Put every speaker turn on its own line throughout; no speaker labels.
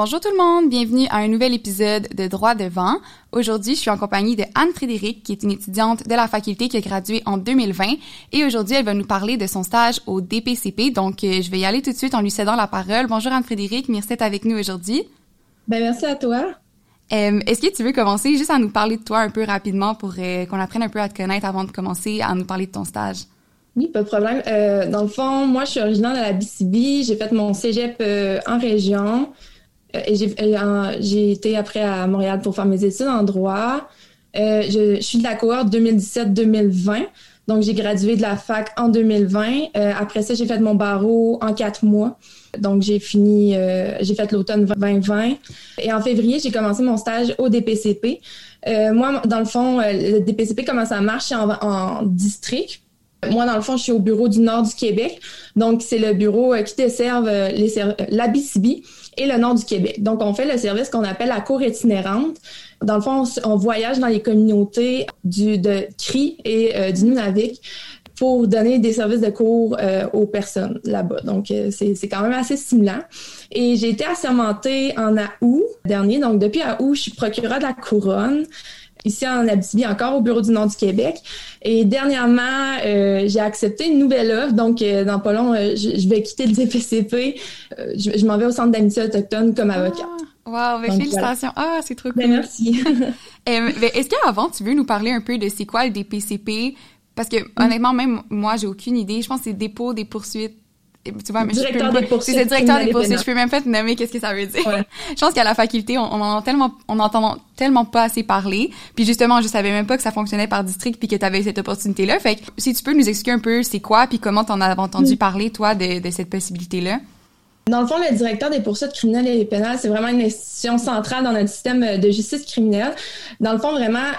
Bonjour tout le monde, bienvenue à un nouvel épisode de Droit devant. Aujourd'hui, je suis en compagnie de Anne-Frédéric, qui est une étudiante de la faculté qui a gradué en 2020. Et aujourd'hui, elle va nous parler de son stage au DPCP. Donc, euh, je vais y aller tout de suite en lui cédant la parole. Bonjour Anne-Frédéric, merci d'être avec nous aujourd'hui.
Ben, merci à toi.
Euh, Est-ce que tu veux commencer juste à nous parler de toi un peu rapidement pour euh, qu'on apprenne un peu à te connaître avant de commencer à nous parler de ton stage?
Oui, pas de problème. Euh, dans le fond, moi, je suis originaire de la BCB. J'ai fait mon cégep en région. Euh, et j'ai été après à Montréal pour faire mes études en droit. Euh, je, suis de la cohorte 2017-2020. Donc, j'ai gradué de la fac en 2020. Euh, après ça, j'ai fait mon barreau en quatre mois. Donc, j'ai fini, euh, j'ai fait l'automne 2020. Et en février, j'ai commencé mon stage au DPCP. Euh, moi, dans le fond, le DPCP, comment ça marche? En, en, district. Moi, dans le fond, je suis au bureau du nord du Québec. Donc, c'est le bureau qui desserve l'Abitibi et le nord du Québec. Donc, on fait le service qu'on appelle la cour itinérante. Dans le fond, on, voyage dans les communautés du, de CRI et euh, du Nunavik pour donner des services de cours euh, aux personnes là-bas. Donc, euh, c'est quand même assez stimulant. Et j'ai été assermentée en août dernier. Donc, depuis août, je suis procureure de la couronne ici en Abitibi, encore au bureau du Nord du Québec. Et dernièrement, euh, j'ai accepté une nouvelle offre. Donc, euh, dans pas long, euh, je, je, vais quitter le DPCP. je, je m'en vais au Centre d'amitié autochtone comme avocat.
Ah, wow, ben félicitations. Voilà. Ah, c'est trop
ben,
cool.
Ben, merci.
Est-ce qu'avant, tu veux nous parler un peu de c'est quoi le DPCP? Parce que, honnêtement, même moi, j'ai aucune idée. Je pense que c'est dépôt des poursuites tu vois, mais
directeur des poursuites.
C'est directeur des poursuites. Je peux même pas te nommer qu'est-ce que ça veut dire. Ouais. je pense qu'à la faculté, on, on en tellement, on entend tellement pas assez parler. Puis justement, je savais même pas que ça fonctionnait par district puis que tu avais cette opportunité-là. Fait que si tu peux nous expliquer un peu c'est quoi puis comment t'en as entendu mm. parler, toi, de, de cette possibilité-là?
Dans le fond, le directeur des poursuites criminelles et pénales, c'est vraiment une institution centrale dans notre système de justice criminelle. Dans le fond, vraiment,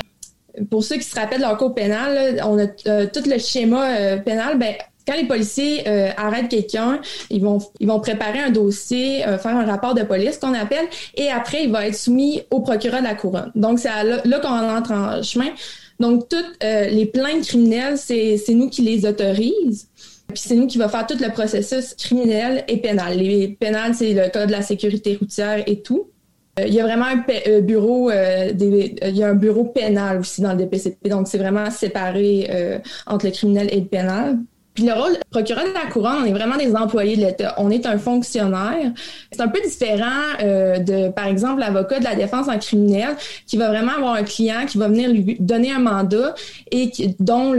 pour ceux qui se rappellent leur cours pénal, on a euh, tout le schéma euh, pénal. Ben, quand les policiers euh, arrêtent quelqu'un, ils vont ils vont préparer un dossier, faire un rapport de police qu'on appelle, et après il va être soumis au procureur de la couronne. Donc c'est là, qu'on entre en chemin. Donc toutes les plaintes criminelles, c'est c'est nous qui les autorise. Puis c'est nous qui va faire tout le processus criminel et pénal. Les pénales, c'est le code de la sécurité routière et tout. Il y a vraiment un bureau, euh, des, il y a un bureau pénal aussi dans le DPCP, donc c'est vraiment séparé euh, entre le criminel et le pénal. Puis le rôle procureur de la couronne, on est vraiment des employés de l'État. On est un fonctionnaire. C'est un peu différent euh, de, par exemple, l'avocat de la défense en criminel qui va vraiment avoir un client qui va venir lui donner un mandat et dont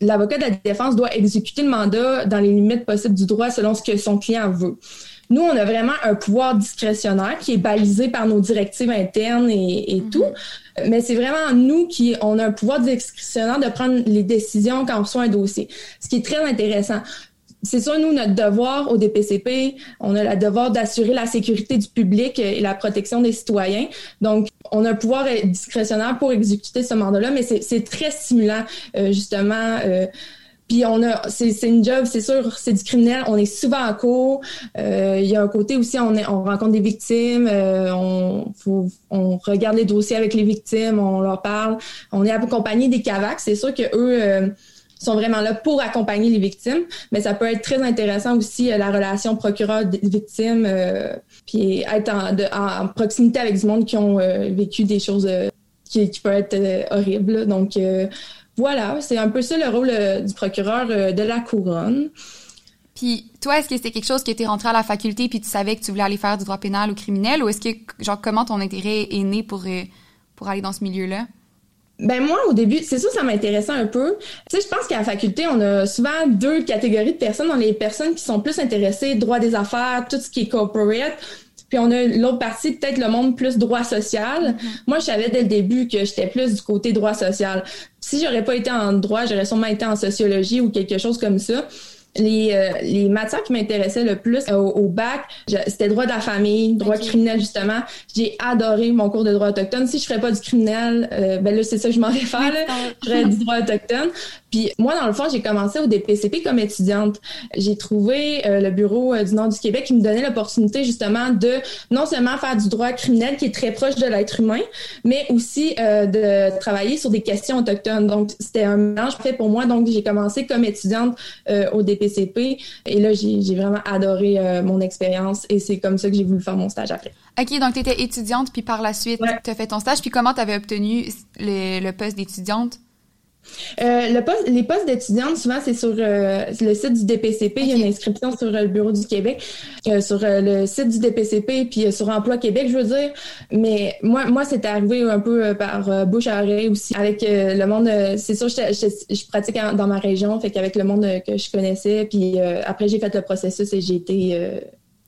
l'avocat de la défense doit exécuter le mandat dans les limites possibles du droit selon ce que son client veut. Nous, on a vraiment un pouvoir discrétionnaire qui est balisé par nos directives internes et, et mm -hmm. tout. Mais c'est vraiment nous qui on a un pouvoir discrétionnaire de prendre les décisions quand on reçoit un dossier. Ce qui est très intéressant. C'est ça, nous, notre devoir au DPCP, on a le devoir d'assurer la sécurité du public et la protection des citoyens. Donc, on a un pouvoir discrétionnaire pour exécuter ce mandat-là, mais c'est très stimulant, euh, justement. Euh, puis on a, c'est une job, c'est sûr, c'est du criminel. On est souvent en cours. Euh, il y a un côté aussi, on, est, on rencontre des victimes. Euh, on, faut, on regarde les dossiers avec les victimes, on leur parle. On est accompagné des CAVAC. C'est sûr que eux euh, sont vraiment là pour accompagner les victimes, mais ça peut être très intéressant aussi la relation procureur-victime, puis être en, de, en, proximité avec du monde qui ont vécu des choses qui, qui peuvent être horribles. Donc voilà, c'est un peu ça le rôle euh, du procureur euh, de la couronne.
Puis toi, est-ce que c'était quelque chose qui était rentré à la faculté puis tu savais que tu voulais aller faire du droit pénal ou criminel ou est-ce que genre comment ton intérêt est né pour euh, pour aller dans ce milieu-là?
Ben moi, au début, c'est sûr, ça m'intéressait un peu. Tu sais, je pense qu'à la faculté, on a souvent deux catégories de personnes. On a les personnes qui sont plus intéressées droit des affaires, tout ce qui est corporate, puis on a l'autre partie, peut-être le monde plus droit social. Mm-hmm. Moi, je savais dès le début que j'étais plus du côté droit social. Si j'aurais pas été en droit, j'aurais sûrement été en sociologie ou quelque chose comme ça les, euh, les matières qui m'intéressaient le plus au, au bac, c'était droit de la famille, droit okay. criminel justement. J'ai adoré mon cours de droit autochtone. Si je ferais pas du criminel, euh, ben là c'est ça que je m'en vais faire. Là. Je ferais du droit autochtone. Puis moi dans le fond, j'ai commencé au DPCP comme étudiante. J'ai trouvé euh, le bureau euh, du Nord du Québec qui me donnait l'opportunité justement de non seulement faire du droit criminel qui est très proche de l'être humain, mais aussi euh, de travailler sur des questions autochtones. Donc c'était un mélange fait pour moi. Donc j'ai commencé comme étudiante au DPCP DPCP. Et là, j'ai vraiment adoré euh, mon expérience et c'est comme ça que j'ai voulu faire mon stage après.
OK, donc tu étais étudiante, puis par la suite, tu as fait ton stage. Puis comment tu avais obtenu le poste d'étudiante?
Euh, le poste, les postes d'étudiante, souvent, c'est sur euh, le site du DPCP. Il y a une inscription sur euh, le bureau du Québec, sur le site du DPCP, puis sur Emploi Québec, je veux dire. Mais moi, moi, c'est arrivé un peu par bouche à oreille aussi. Avec le monde, c'est sûr, je, je, pratique dans ma région, fait qu'avec le monde que je connaissais, puis après, j'ai fait le processus et j'ai été,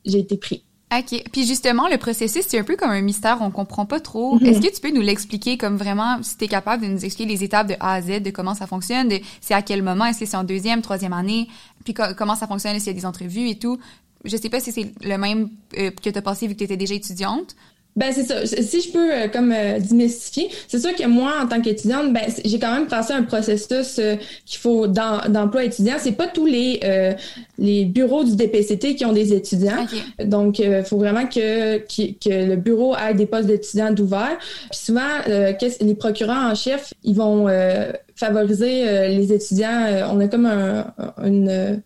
j'ai été pris.
OK. Puis justement, le processus, c'est un peu comme un mystère, on comprend pas trop. Mm-hmm. Est-ce que tu peux nous l'expliquer comme vraiment, si tu es capable de nous expliquer les étapes de A à Z, de comment ça fonctionne, de c'est à quel moment, est-ce que c'est en deuxième, troisième année, puis comment ça fonctionne, s'il y a des entrevues et tout? Je sais pas si c'est le même euh, que tu as passé vu que tu étais déjà étudiante,
ben c'est ça. Si je peux euh, comme euh, démystifier, c'est sûr que moi en tant qu'étudiante, ben j'ai quand même passé un processus euh, qu'il faut d'emploi étudiant. C'est pas tous les les bureaux du DPCT qui ont des étudiants. Donc il faut vraiment que, que le bureau ait des postes d'étudiants d'ouvert. Puis souvent les procureurs en chef, ils vont favoriser les étudiants. on a comme un, une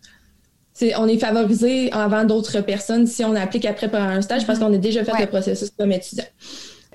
on est favorisé avant d'autres personnes si on applique après pour un stage parce mm-hmm. qu'on a déjà fait le processus comme étudiant.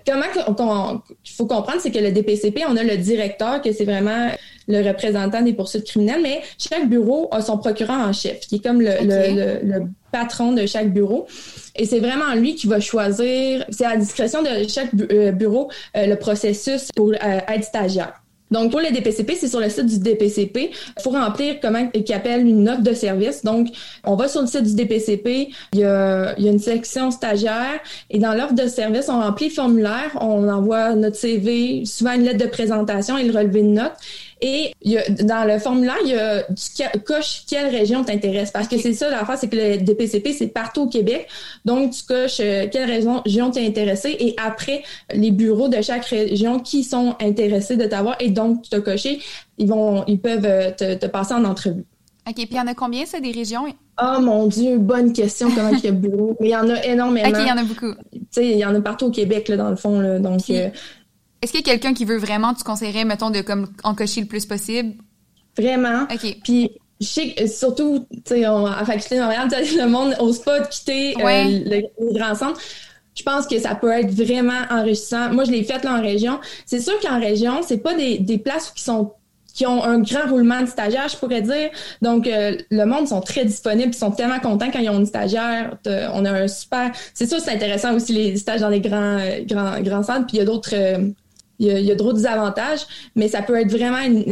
Comment il faut comprendre, c'est que le DPCP, on a le directeur, que c'est vraiment le représentant des poursuites criminelles, mais chaque bureau a son procureur en chef, qui est comme le, patron de chaque bureau. Et c'est vraiment lui qui va choisir, c'est à la discrétion de chaque euh, bureau, euh, le processus pour euh, être stagiaire. Donc, pour les DPCP, c'est sur le site du DPCP. Il faut remplir comment qui appelle une note de service. Donc, on va sur le site du DPCP, il y a, il y a une section stagiaire et dans l'offre de service, on remplit le formulaire, on envoie notre CV, souvent une lettre de présentation et le relevé de notes. Et il y a, dans le formulaire, il y a tu coches quelle région t'intéresse. Parce que c'est ça l'affaire, c'est que le DPCP, c'est partout au Québec. Donc, tu coches euh, quelle région t'es intéressé et après, les bureaux de chaque région qui sont intéressés de t'avoir et donc tu as coché, ils vont ils peuvent euh, te, passer en entrevue.
OK. Puis il y en a combien, ça, des régions?
Oh mon Dieu, bonne question, comment il y a bureaux. Mais il y en a énormément.
OK, il y en a beaucoup.
Tu sais, il y en a partout au Québec, là, dans le fond. Là, donc, euh,
est-ce qu'il y a quelqu'un qui veut vraiment, tu conseillerais, mettons, de comme en cocher le plus possible?
Vraiment. OK. Puis, je sais surtout, tu sais, à Faculté de Montréal, le monde n'ose pas quitter euh, le, grand centre. Je pense que ça peut être vraiment enrichissant. Moi, je l'ai fait là en région. C'est sûr qu'en région, c'est pas des, des places qui sont qui ont un grand roulement de stagiaires, je pourrais dire. Donc, euh, le monde sont très disponibles, ils sont tellement contents quand ils ont une stagiaire. on a un super... C'est sûr, c'est intéressant aussi les stages dans les grands, euh, grands, grands centres. Puis il y a d'autres il y a, il y a d'autres avantages, mais ça peut être vraiment une,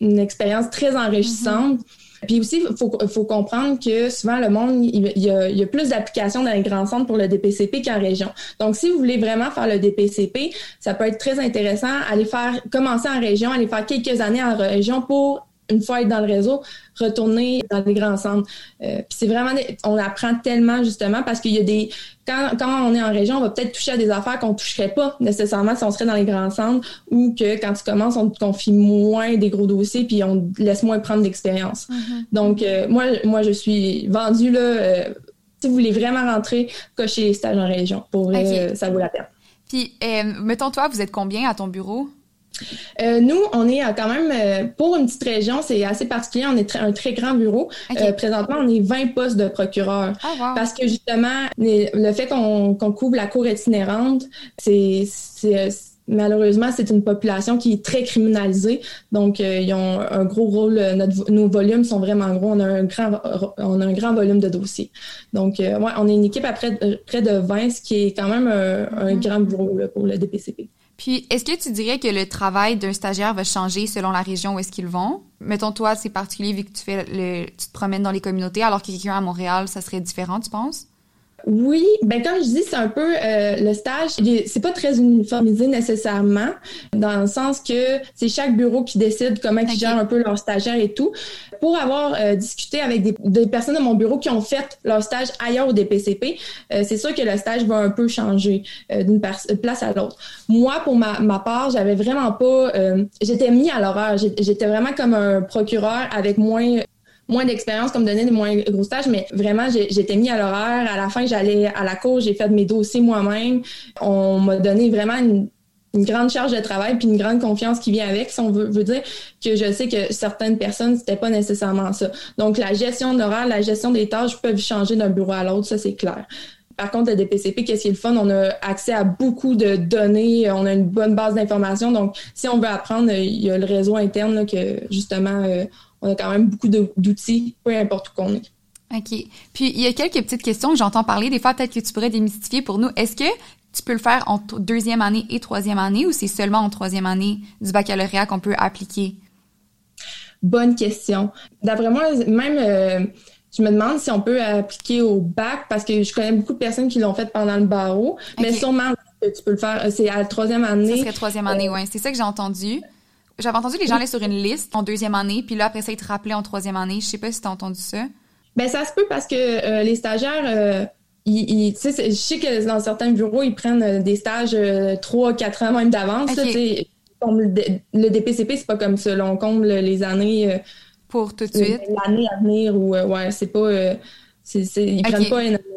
une expérience très enrichissante. Mm-hmm. Puis aussi, il faut, faut, comprendre que souvent, le monde, il, y, a, il y a, plus d'applications dans les grands centres pour le DPCP qu'en région. Donc, si vous voulez vraiment faire le DPCP, ça peut être très intéressant. Aller faire, commencer en région, aller faire quelques années en région pour une fois être dans le réseau, retourner dans les grands centres. Euh, puis c'est vraiment, on apprend tellement justement parce qu'il y a des, quand, quand on est en région, on va peut-être toucher à des affaires qu'on toucherait pas nécessairement si on serait dans les grands centres ou que quand tu commences, on te confie moins des gros dossiers puis on te laisse moins prendre d'expérience. Mm-hmm. Donc euh, moi, moi je suis vendue là. Euh, si vous voulez vraiment rentrer, cocher les stages en région. Pour ça vaut la peine.
Puis, mettons toi, vous êtes combien à ton bureau?
Euh, nous, on est quand même, euh, pour une petite région, c'est assez particulier. On est un très grand bureau. Euh, présentement, on est 20 postes de procureur. Ah, parce que justement, le fait qu'on couvre la cour itinérante, c'est malheureusement, c'est une population qui est très criminalisée. Donc, ils ont un gros rôle. nos volumes sont vraiment gros. On a un grand, on a un grand volume de dossiers. Donc, ouais, on est une équipe à près, près de 20, ce qui est quand même un, mm-hmm. grand bureau pour le DPCP.
Puis, est-ce que tu dirais que le travail d'un stagiaire va changer selon la région où est-ce qu'ils vont? Mettons, toi, c'est particulier vu que tu fais le, tu te promènes dans les communautés, alors que quelqu'un à Montréal, ça serait différent, tu penses?
Oui, ben comme je dis, c'est un peu euh, le stage. C'est pas très uniformisé nécessairement, dans le sens que c'est chaque bureau qui décide comment ils gèrent un peu leurs stagiaires et tout. Pour avoir euh, discuté avec des, personnes de mon bureau qui ont fait leur stage ailleurs au DPCP, euh, c'est sûr que le stage va un peu changer d'une place à l'autre. Moi, pour ma, ma part, j'avais vraiment pas, j'étais mis à l'horreur. J'étais vraiment comme un procureur avec moins moins d'expérience, comme donner des moins gros stages, mais vraiment, j'étais mis à l'horaire. À la fin, j'allais à la cour, j'ai fait mes dossiers moi-même. On m'a donné vraiment une grande charge de travail puis une grande confiance qui vient avec. Si on veut, dire que je sais que certaines personnes, c'était pas nécessairement ça. Donc, la gestion d'horaire, la gestion des tâches peuvent changer d'un bureau à l'autre, ça, c'est clair. Par contre, le DPCP, qu'est-ce qui est le fun? On a accès à beaucoup de données, on a une bonne base d'informations. Donc, si on veut apprendre, il y a le réseau interne que, justement, euh, on a quand même beaucoup d'outils, peu importe où qu'on est.
OK. Puis, il y a quelques petites questions que j'entends parler. Des fois, peut-être que tu pourrais démystifier pour nous. Est-ce que tu peux le faire en deuxième année et troisième année ou c'est seulement en troisième année du baccalauréat qu'on peut appliquer?
Bonne question. D'après moi, même, euh, je me demande si on peut appliquer au bac parce que je connais beaucoup de personnes qui l'ont fait pendant le barreau, mais sûrement tu peux le faire. C'est à la troisième année.
Ce serait troisième année, oui. C'est ça que j'ai entendu. J'avais entendu les gens aller sur une liste en deuxième année, puis là, après ça, ils te rappelaient en troisième année. Je sais pas si tu as entendu ça.
Ben ça se peut parce que euh, les stagiaires, euh, ils, je sais que dans certains bureaux, ils prennent euh, des stages trois, quatre ans même d'avance. Le, le DPCP, c'est pas comme ça. on comble les années.
Pour tout de suite.
L'année à venir ou ouais, c'est pas. ils prennent pas énormément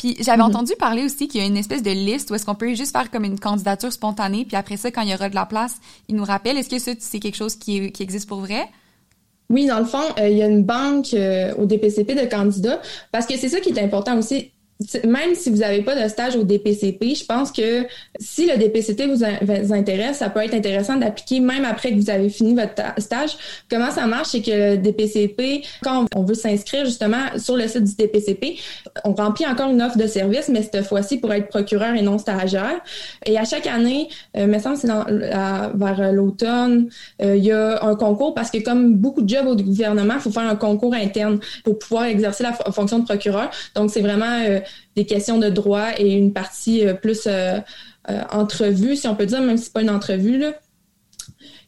puis j'avais mhm. entendu parler aussi qu'il y a une espèce de liste où est-ce qu'on peut juste faire comme une candidature spontanée, puis après ça, quand il y aura de la place, ils nous rappellent. Est-ce que ça, c'est quelque chose qui, qui existe pour vrai?
Oui, dans le fond, euh, il y a une banque euh, au DPCP de candidats parce que c'est ça qui est important aussi même si vous n'avez pas de stage au DPCP, je pense que si le DPCT vous, intéresse, ça peut être intéressant d'appliquer même après que vous avez fini votre stage. Comment ça marche, c'est que le DPCP, quand on veut s'inscrire justement sur le site du DPCP, on remplit encore une offre de service, mais cette fois-ci pour être procureur et non stagiaire. Et à chaque année, euh, me semble c'est vers l'automne, euh, il y a un concours parce que comme beaucoup de jobs au gouvernement, il faut faire un concours interne pour pouvoir exercer la fonction de procureur. Donc c'est vraiment euh, des questions de droit et une partie euh, plus euh, euh, entrevue, si on peut dire, même si c'est pas une entrevue.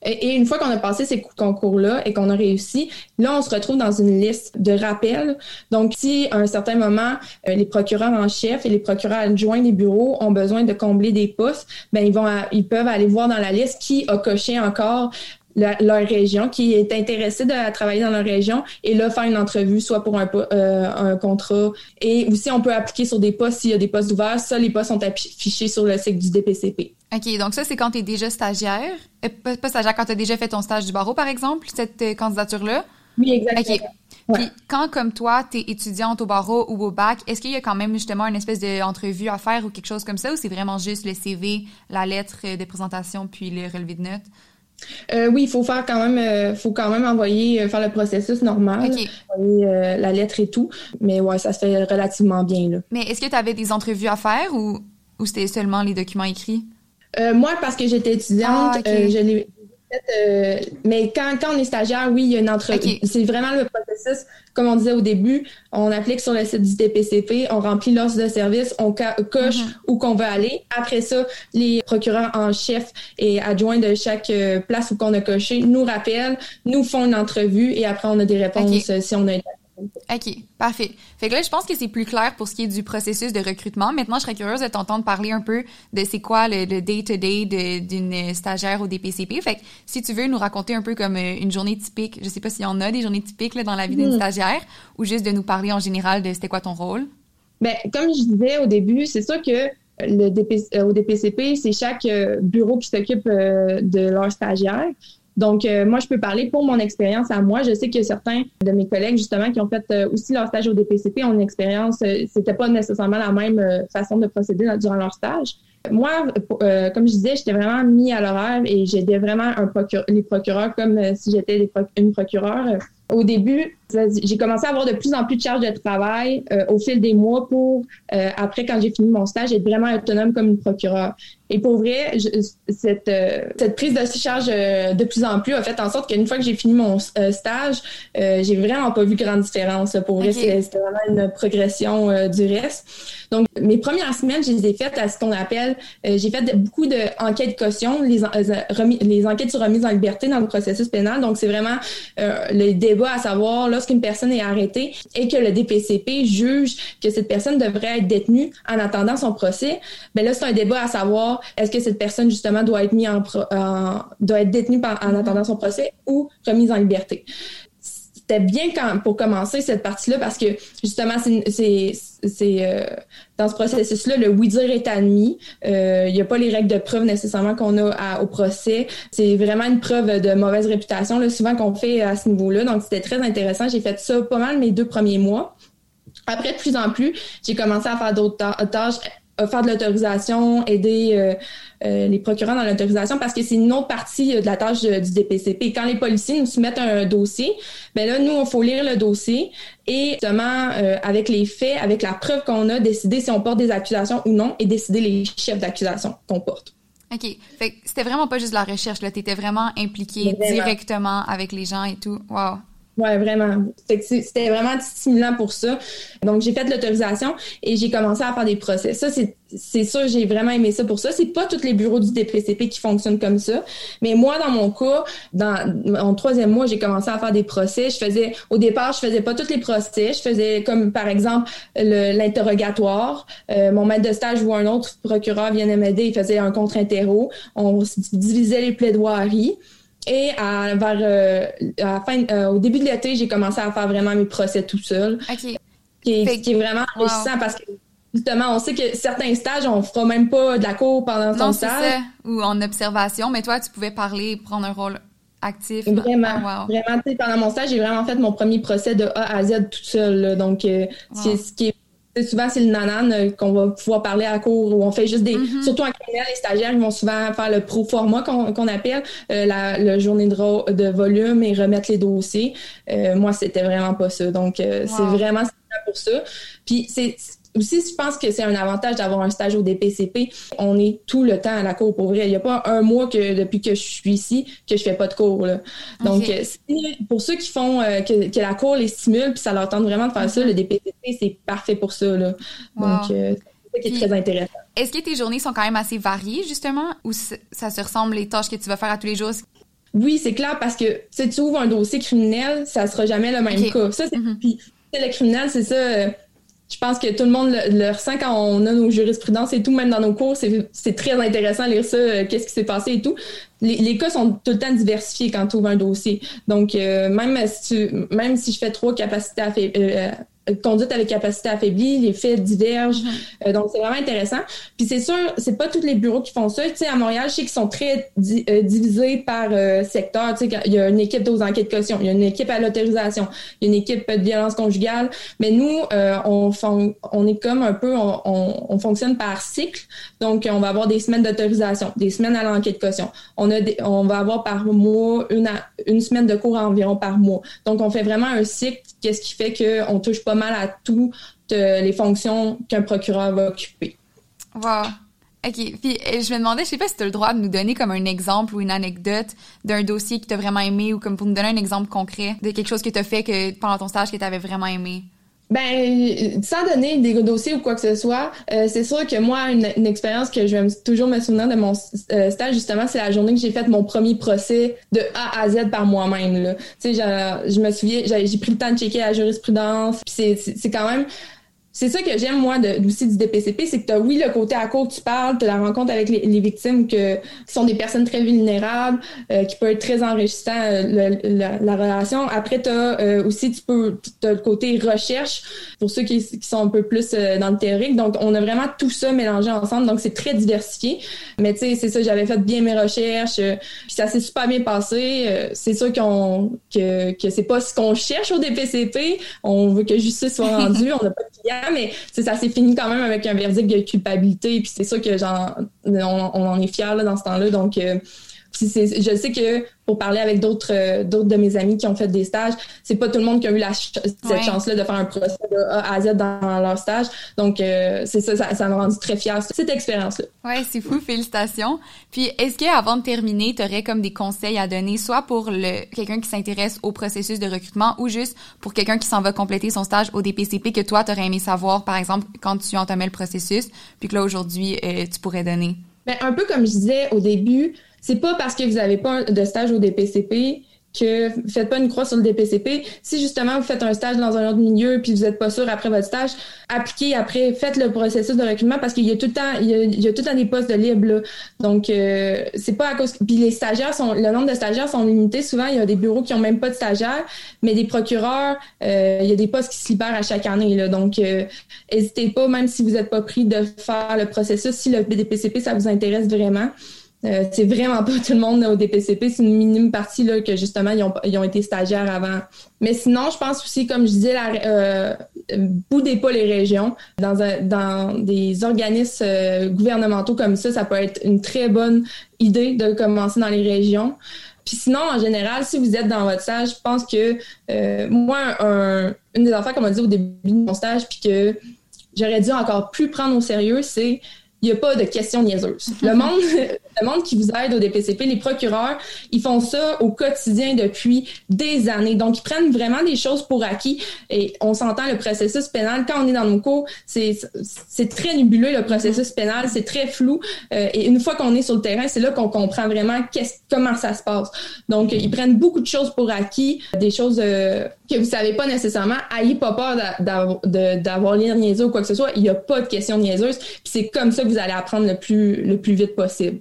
Et, une fois qu'on a passé ces concours-là et qu'on a réussi, là, on se retrouve dans une liste de rappels. Donc, si à un certain moment, les procureurs en chef et les procureurs adjoints des bureaux ont besoin de combler des postes, ben ils vont, ils peuvent aller voir dans la liste qui a coché encore leur région, qui est intéressé de travailler dans leur région et là faire une entrevue, soit pour un, euh, un contrat et aussi on peut appliquer sur des postes s'il y a des postes ouverts. Ça, les postes sont affichés sur le site du DPCP.
OK, donc ça, c'est quand tu es déjà stagiaire? Euh, pas, stagiaire, quand tu as déjà fait ton stage du barreau, par exemple, cette euh, candidature-là?
Oui, exactement.
OK. Puis quand, comme toi, tu es étudiante au barreau ou au bac, est-ce qu'il y a quand même justement une espèce d'entrevue à faire ou quelque chose comme ça ou c'est vraiment juste le CV, la lettre de présentation puis le relevé de notes?
Euh, oui, il faut faire quand même, euh, faut quand même envoyer, euh, faire le processus normal, envoyer la lettre et tout. Mais ouais, ça se fait relativement bien là.
Mais est-ce que tu avais des entrevues à faire ou, ou c'était seulement les documents écrits?
moi, parce que j'étais étudiante, ah, je l'ai euh, mais quand, quand on est stagiaire, oui, il y a une entrevue. C'est vraiment le processus, comme on disait au début, on applique sur le site du DPCP, on remplit l'offre de service, on coche mm-hmm. où qu'on veut aller. Après ça, les procureurs en chef et adjoints de chaque euh, place où qu'on a coché nous rappellent, nous font une entrevue et après on a des réponses euh, si on a
OK, parfait. Fait que là, je pense que c'est plus clair pour ce qui est du processus de recrutement. Maintenant, je serais curieuse de t'entendre parler un peu de c'est quoi le day-to-day d'une stagiaire au DPCP. Fait que si tu veux nous raconter un peu comme euh, une journée typique, je sais pas s'il y en a des journées typiques là, dans la vie d'une hmm. stagiaire, ou juste de nous parler en général de c'était quoi ton rôle?
Ben, comme je disais au début, c'est sûr que le euh, au DPCP, c'est chaque euh, bureau qui s'occupe de leur stagiaire. Donc, euh, moi, je peux parler pour mon expérience à moi. Je sais que certains de mes collègues, justement, qui ont fait euh, aussi leur stage au DPCP ont une expérience, euh, c'était pas nécessairement la même façon de procéder durant leur stage. Moi, comme je disais, j'étais vraiment mis à l'horaire et j'aidais vraiment un les procureurs comme si j'étais une procureure. Au début, j'ai commencé à avoir de plus en plus de charges de travail au fil des mois pour, après, quand j'ai fini mon stage, être vraiment autonome comme une procureure. Et pour vrai, cette, euh, cette prise de charge euh, de plus en plus a fait en sorte qu'une fois que j'ai fini mon euh, stage, j'ai vraiment pas vu grande différence. Pour vrai, c'était vraiment une progression du reste. Donc, mes premières semaines, je les ai faites à ce qu'on appelle, j'ai fait beaucoup d'enquêtes caution, les, les enquêtes sur remise en liberté dans le processus pénal. Donc, c'est vraiment le débat à savoir lorsqu'une personne est arrêtée et que le DPCP juge que cette personne devrait être détenue en attendant son procès. Ben là, c'est un débat à savoir est-ce que cette personne, justement, doit être, mis en, doit être détenue en attendant son procès ou remise en liberté? C'était bien quand, pour commencer cette partie-là parce que justement, c'est euh, dans ce processus-là, le oui-dire est admis. Euh, il n'y a pas les règles de preuve nécessairement qu'on a au procès. C'est vraiment une preuve de mauvaise réputation, là, souvent qu'on fait à ce niveau-là. Donc, c'était très intéressant. J'ai fait ça pas mal mes deux premiers mois. Après, de plus en plus, j'ai commencé à faire d'autres tâches faire de l'autorisation, aider euh, euh, les procureurs dans l'autorisation parce que c'est une autre partie euh, de la tâche du DPCP. Quand les policiers nous soumettent un dossier, ben là, nous, il faut lire le dossier et justement, avec les faits, avec la preuve qu'on a, décider si on porte des accusations ou non et décider les chefs d'accusation qu'on porte.
OK. Fait c'était vraiment pas juste la recherche, là. T'étais vraiment impliqué directement avec les gens et tout. Wow.
Ouais, vraiment. C'était vraiment stimulant pour ça. Donc, j'ai fait l'autorisation et j'ai commencé à faire des procès. Ça, c'est sûr, j'ai vraiment aimé ça pour ça. C'est pas tous les bureaux du DPCP qui fonctionnent comme ça. Mais moi, dans mon cas, dans mon troisième mois, j'ai commencé à faire des procès. Je faisais, au départ, je faisais pas tous les procès. Je faisais comme, par exemple, l'interrogatoire. Euh, mon maître de stage ou un autre procureur venait m'aider. Il faisait un contre-interro. On divisait les plaidoiries. Et à, vers euh, à fin, euh, au début de l'été, j'ai commencé à faire vraiment mes procès tout seul.
OK.
Qui est, qui est vraiment enrichissant parce que justement, on sait que certains stages, on fera même pas de la cour pendant ton stage. Ça.
Ou en observation, mais toi, tu pouvais parler, prendre un rôle actif.
Vraiment, ah, vraiment. Pendant mon stage, j'ai vraiment fait mon premier procès de A à Z tout seul. Donc, euh, ce qui est souvent c'est le nanan euh, qu'on va pouvoir parler à court où on fait juste des mm-hmm. surtout en criminel les stagiaires ils vont souvent faire le pro format qu'on appelle euh, la le journée de, de volume et remettre les dossiers. Euh, moi c'était vraiment pas ça. Donc c'est vraiment pour ça. Puis c'est aussi, je pense que c'est un avantage d'avoir un stage au DPCP. On est tout le temps à la cour pour vrai. Il n'y a pas un mois que depuis que je suis ici que je fais pas de cours. Là. Donc, euh, pour ceux qui font euh, que, la cour les stimule puis ça leur tente vraiment de faire ça, mm-hmm. le DPCP c'est parfait pour ça. Là. Donc, euh, c'est ça qui est très intéressant.
Est-ce que tes journées sont quand même assez variées justement ou ça se ressemble les tâches que tu vas faire à tous les jours?
Oui, c'est clair parce que si tu ouvres un dossier criminel, ça sera jamais le même cas. Ça, c'est puis le criminel, c'est ça je pense que tout le monde le, ressent quand on a nos jurisprudences et tout, même dans nos cours, c'est très intéressant de lire ça, euh, qu'est-ce qui s'est passé et tout. Les, cas sont tout le temps diversifiés quand tu ouvres un dossier. Donc, euh, même, si tu, même si je fais trois capacités à, euh, conduite avec capacité affaiblie, les faits divergent. Mm-hmm. Euh, donc, c'est vraiment intéressant. Puis c'est sûr, c'est pas tous les bureaux qui font ça. Tu sais, à Montréal, je sais qu'ils sont très euh, divisés par euh, secteur. Tu sais, il y a une équipe aux enquêtes caution, il y a une équipe à l'autorisation, il y a une équipe de violence conjugale. Mais nous, on, on est comme un peu, on, on, fonctionne par cycle. Donc, on va avoir des semaines d'autorisation, des semaines à l'enquête caution. On a on va avoir par mois une, une semaine de cours environ par mois. Donc, on fait vraiment un cycle qu'est-ce qui fait qu'on touche pas mal à toutes les fonctions qu'un procureur va occuper.
Wow. OK. Puis je me demandais, je sais pas si tu as le droit de nous donner comme un exemple ou une anecdote d'un dossier que tu vraiment aimé ou comme pour nous donner un exemple concret de quelque chose que tu as fait que, pendant ton stage que tu avais vraiment aimé.
Ben, sans donner des dossiers ou quoi que ce soit, euh, c'est sûr que moi, une, expérience que je vais toujours me souvenir de mon euh, stage, justement, c'est la journée que j'ai fait mon premier procès de A à Z par moi-même. Tu sais, je me souviens, j'ai pris le temps de checker la jurisprudence. Puis c'est quand même c'est ça que j'aime, moi, de, aussi du DPCP, c'est que tu as, oui, le côté à court, tu parles, tu la rencontre avec les, les, victimes que, qui sont des personnes très vulnérables, euh, qui peut être très enrichissant, euh, la, relation. Après, tu as euh, aussi, tu peux, as le côté recherche, pour ceux qui, qui sont un peu plus dans le théorique. Donc, on a vraiment tout ça mélangé ensemble, donc c'est très diversifié. Mais tu sais, c'est ça, j'avais fait bien mes recherches, puis ça s'est super bien passé. c'est sûr qu'on que, que c'est pas ce qu'on cherche au DPCP. On veut que justice soit rendue, on n'a pas de clients, mais ça s'est fini quand même avec un verdict de culpabilité. Puis c'est sûr que genre, on, en est fiers dans ce temps-là. Donc, euh, je sais que pour parler avec d'autres euh, d'autres de mes amis qui ont fait des stages, c'est pas tout le monde qui a eu la cette chance-là de faire un procès de A à Z dans leur stage. Donc euh, c'est ça, ça, m'a rendu très fière cette expérience-là.
Ouais, c'est fou, félicitations. Puis est-ce que avant de terminer, tu aurais comme des conseils à donner, soit pour le quelqu'un qui s'intéresse au processus de recrutement ou juste pour quelqu'un qui s'en va compléter son stage au DPCP que toi t'aurais aimé savoir, par exemple, quand tu entamais le processus, puis que là aujourd'hui euh, tu pourrais donner?
Ben, un peu comme je disais au début, c'est pas parce que vous n'avez pas de stage au DPCP que faites pas une croix sur le DPCP. Si justement vous faites un stage dans un autre milieu puis vous êtes pas sûr après votre stage, appliquez après, faites le processus de recrutement parce qu'il y a tout le temps, il y a, tout le temps des postes de libre. Là. Donc euh, c'est pas à cause. Puis les stagiaires sont, le nombre de stagiaires sont limités. Souvent il y a des bureaux qui ont même pas de stagiaires, mais des procureurs, euh, il y a des postes qui se libèrent à chaque année. Là. Donc n'hésitez pas, même si vous n'êtes pas pris, de faire le processus si le DPCP ça vous intéresse vraiment. Euh, c'est vraiment pas tout le monde au DPCP, c'est une minime partie là, que justement ils ont, ils ont été stagiaires avant. Mais sinon, je pense aussi, comme je disais, la, euh, boudez pas les régions. Dans, dans des organismes euh, gouvernementaux comme ça, ça peut être une très bonne idée de commencer dans les régions. Puis sinon, en général, si vous êtes dans votre stage, je pense que euh, moi, un, une des affaires qu'on m'a dit au début de mon stage, puis que j'aurais dû encore plus prendre au sérieux, c'est il n'y a pas de questions niaiseuses. Le monde, le monde qui vous aide au DPCP, les procureurs, ils font ça au quotidien depuis des années. Donc, ils prennent vraiment des choses pour acquis. Et on s'entend le processus pénal. Quand on est dans nos cours, c'est, c'est très nébuleux, le processus pénal. C'est très flou. Euh, et une fois qu'on est sur le terrain, c'est là qu'on comprend vraiment comment ça se passe. Donc, ils prennent beaucoup de choses pour acquis, des choses euh, que vous savez pas nécessairement. Ayez pas peur d'avoir l'air niaiseux ou quoi que ce soit. Il n'y a pas de questions niaiseuses. Puis c'est comme ça que vous allez apprendre le plus, le plus vite possible.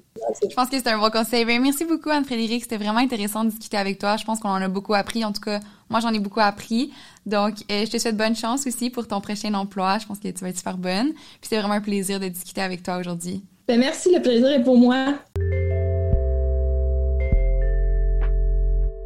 Je pense que c'est un bon conseil. Ben, merci beaucoup, Anne-Frédéric. C'était vraiment intéressant de discuter avec toi. Je pense qu'on en a beaucoup appris. En tout cas, moi, j'en ai beaucoup appris. Donc, euh, je te souhaite bonne chance aussi pour ton prochain emploi. Je pense que tu vas être super bonne. Puis c'est vraiment un plaisir de discuter avec toi aujourd'hui.
Ben, merci. Le plaisir est pour moi.